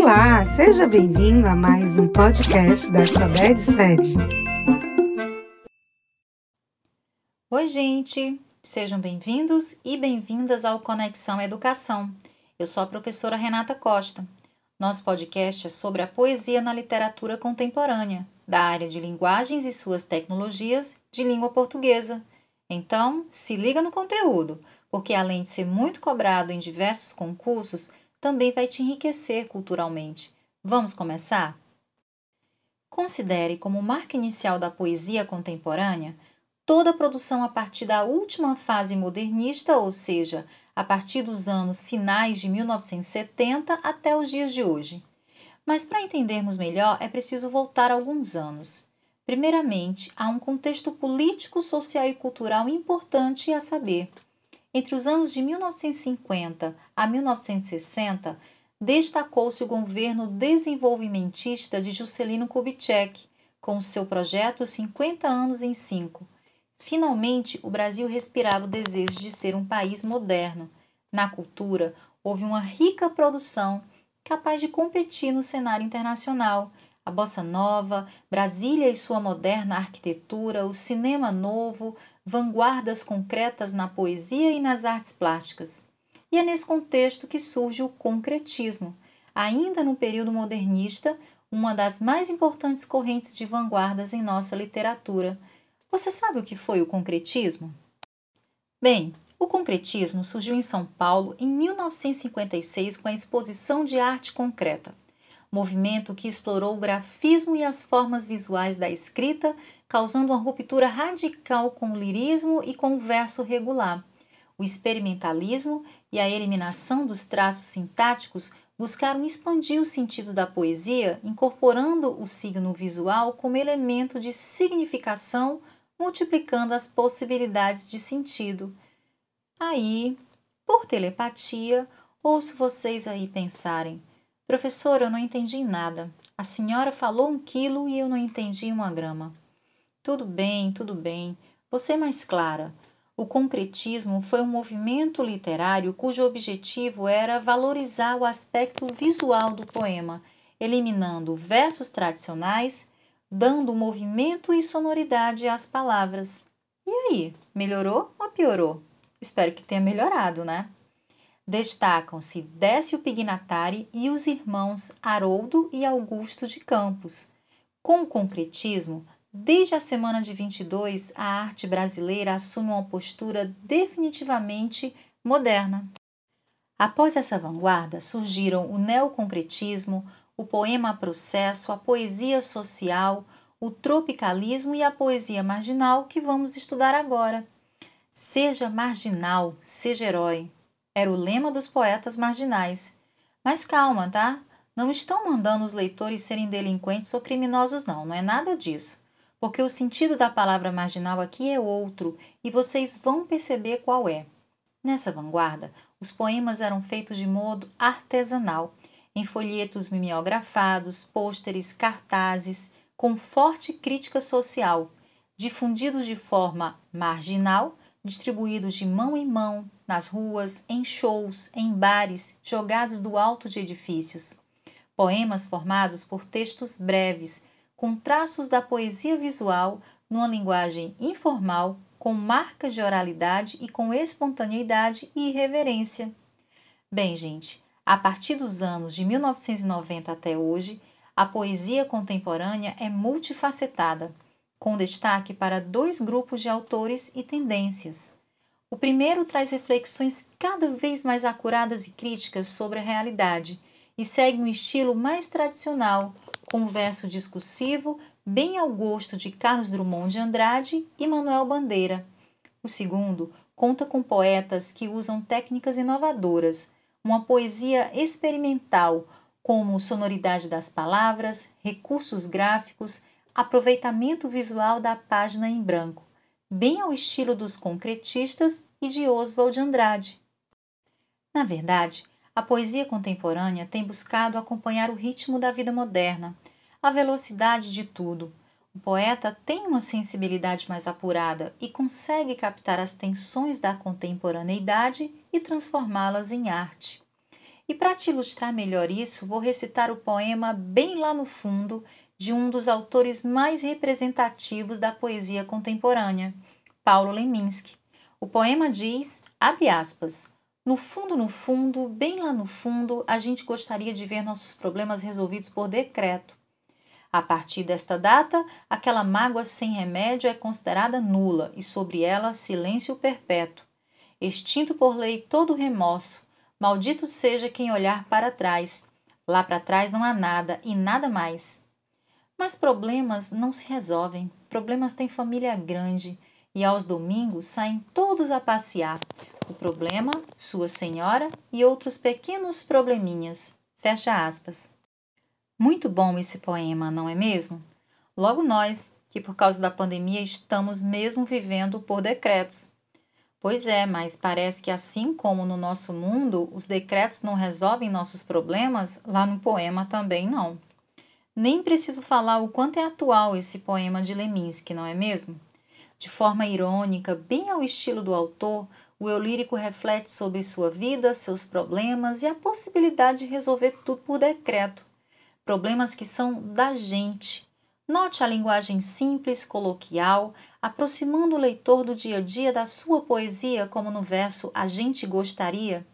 Olá, seja bem-vindo a mais um podcast da Alfabete Sede. Oi, gente! Sejam bem-vindos e bem-vindas ao Conexão Educação. Eu sou a professora Renata Costa. Nosso podcast é sobre a poesia na literatura contemporânea, da área de linguagens e suas tecnologias de língua portuguesa. Então, se liga no conteúdo, porque além de ser muito cobrado em diversos concursos, também vai te enriquecer culturalmente. Vamos começar? Considere como marca inicial da poesia contemporânea toda a produção a partir da última fase modernista, ou seja, a partir dos anos finais de 1970 até os dias de hoje. Mas para entendermos melhor, é preciso voltar alguns anos. Primeiramente, há um contexto político, social e cultural importante a saber. Entre os anos de 1950 a 1960, destacou-se o governo desenvolvimentista de Juscelino Kubitschek, com seu projeto 50 anos em 5, Finalmente, o Brasil respirava o desejo de ser um país moderno. Na cultura, houve uma rica produção capaz de competir no cenário internacional. A bossa nova, Brasília e sua moderna arquitetura, o cinema novo, vanguardas concretas na poesia e nas artes plásticas. E é nesse contexto que surge o concretismo, ainda no período modernista, uma das mais importantes correntes de vanguardas em nossa literatura você sabe o que foi o concretismo? Bem, o concretismo surgiu em São Paulo em 1956 com a Exposição de Arte Concreta, movimento que explorou o grafismo e as formas visuais da escrita, causando uma ruptura radical com o lirismo e com o verso regular. O experimentalismo e a eliminação dos traços sintáticos buscaram expandir os sentidos da poesia, incorporando o signo visual como elemento de significação multiplicando as possibilidades de sentido. Aí, por telepatia, ouço vocês aí pensarem: professor, eu não entendi nada. A senhora falou um quilo e eu não entendi uma grama. Tudo bem, tudo bem. Você é mais clara. O concretismo foi um movimento literário cujo objetivo era valorizar o aspecto visual do poema, eliminando versos tradicionais dando movimento e sonoridade às palavras. E aí, melhorou ou piorou? Espero que tenha melhorado, né? Destacam-se Décio Pignatari e os irmãos Haroldo e Augusto de Campos. Com o concretismo, desde a semana de 22, a arte brasileira assume uma postura definitivamente moderna. Após essa vanguarda, surgiram o neoconcretismo, o poema processo, a poesia social, o tropicalismo e a poesia marginal que vamos estudar agora. Seja marginal, seja herói. Era o lema dos poetas marginais. Mas calma, tá? Não estão mandando os leitores serem delinquentes ou criminosos, não, não é nada disso. Porque o sentido da palavra marginal aqui é outro e vocês vão perceber qual é. Nessa vanguarda, os poemas eram feitos de modo artesanal em folhetos mimeografados, pôsteres, cartazes, com forte crítica social, difundidos de forma marginal, distribuídos de mão em mão, nas ruas, em shows, em bares, jogados do alto de edifícios. Poemas formados por textos breves, com traços da poesia visual, numa linguagem informal, com marcas de oralidade e com espontaneidade e irreverência. Bem, gente, a partir dos anos de 1990 até hoje, a poesia contemporânea é multifacetada, com destaque para dois grupos de autores e tendências. O primeiro traz reflexões cada vez mais acuradas e críticas sobre a realidade e segue um estilo mais tradicional, com um verso discursivo bem ao gosto de Carlos Drummond de Andrade e Manuel Bandeira. O segundo conta com poetas que usam técnicas inovadoras uma poesia experimental, como sonoridade das palavras, recursos gráficos, aproveitamento visual da página em branco, bem ao estilo dos concretistas e de Oswald Andrade. Na verdade, a poesia contemporânea tem buscado acompanhar o ritmo da vida moderna, a velocidade de tudo. O poeta tem uma sensibilidade mais apurada e consegue captar as tensões da contemporaneidade e transformá-las em arte. E para te ilustrar melhor isso, vou recitar o poema Bem Lá no Fundo, de um dos autores mais representativos da poesia contemporânea, Paulo Leminski. O poema diz, abre aspas, no fundo, no fundo, bem lá no fundo, a gente gostaria de ver nossos problemas resolvidos por decreto. A partir desta data, aquela mágoa sem remédio é considerada nula e sobre ela silêncio perpétuo. Extinto por lei todo remorso, maldito seja quem olhar para trás. Lá para trás não há nada e nada mais. Mas problemas não se resolvem. Problemas têm família grande e aos domingos saem todos a passear. O problema, Sua Senhora e outros pequenos probleminhas. Fecha aspas. Muito bom esse poema, não é mesmo? Logo nós, que por causa da pandemia estamos mesmo vivendo por decretos. Pois é, mas parece que assim como no nosso mundo os decretos não resolvem nossos problemas, lá no poema também não. Nem preciso falar o quanto é atual esse poema de Leminski, não é mesmo? De forma irônica, bem ao estilo do autor, o eu lírico reflete sobre sua vida, seus problemas e a possibilidade de resolver tudo por decreto problemas que são da gente. Note a linguagem simples, coloquial, aproximando o leitor do dia a dia da sua poesia, como no verso A gente gostaria.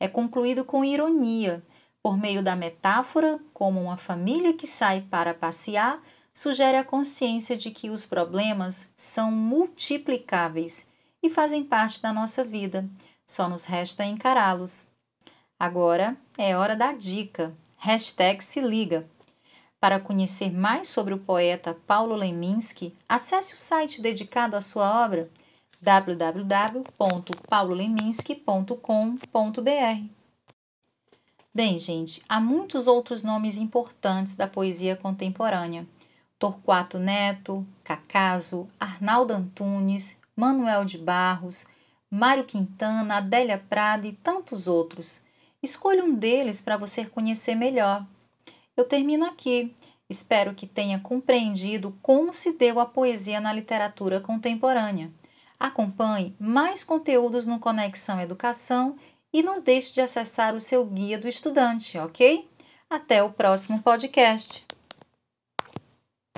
É concluído com ironia, por meio da metáfora, como uma família que sai para passear, sugere a consciência de que os problemas são multiplicáveis e fazem parte da nossa vida, só nos resta encará-los. Agora é hora da dica. Hashtag se liga. Para conhecer mais sobre o poeta Paulo Leminski, acesse o site dedicado à sua obra www.pauloleminski.com.br. Bem, gente, há muitos outros nomes importantes da poesia contemporânea. Torquato Neto, Cacaso, Arnaldo Antunes, Manuel de Barros, Mário Quintana, Adélia Prada e tantos outros. Escolha um deles para você conhecer melhor. Eu termino aqui. Espero que tenha compreendido como se deu a poesia na literatura contemporânea. Acompanhe mais conteúdos no Conexão Educação e não deixe de acessar o seu guia do estudante, ok? Até o próximo podcast.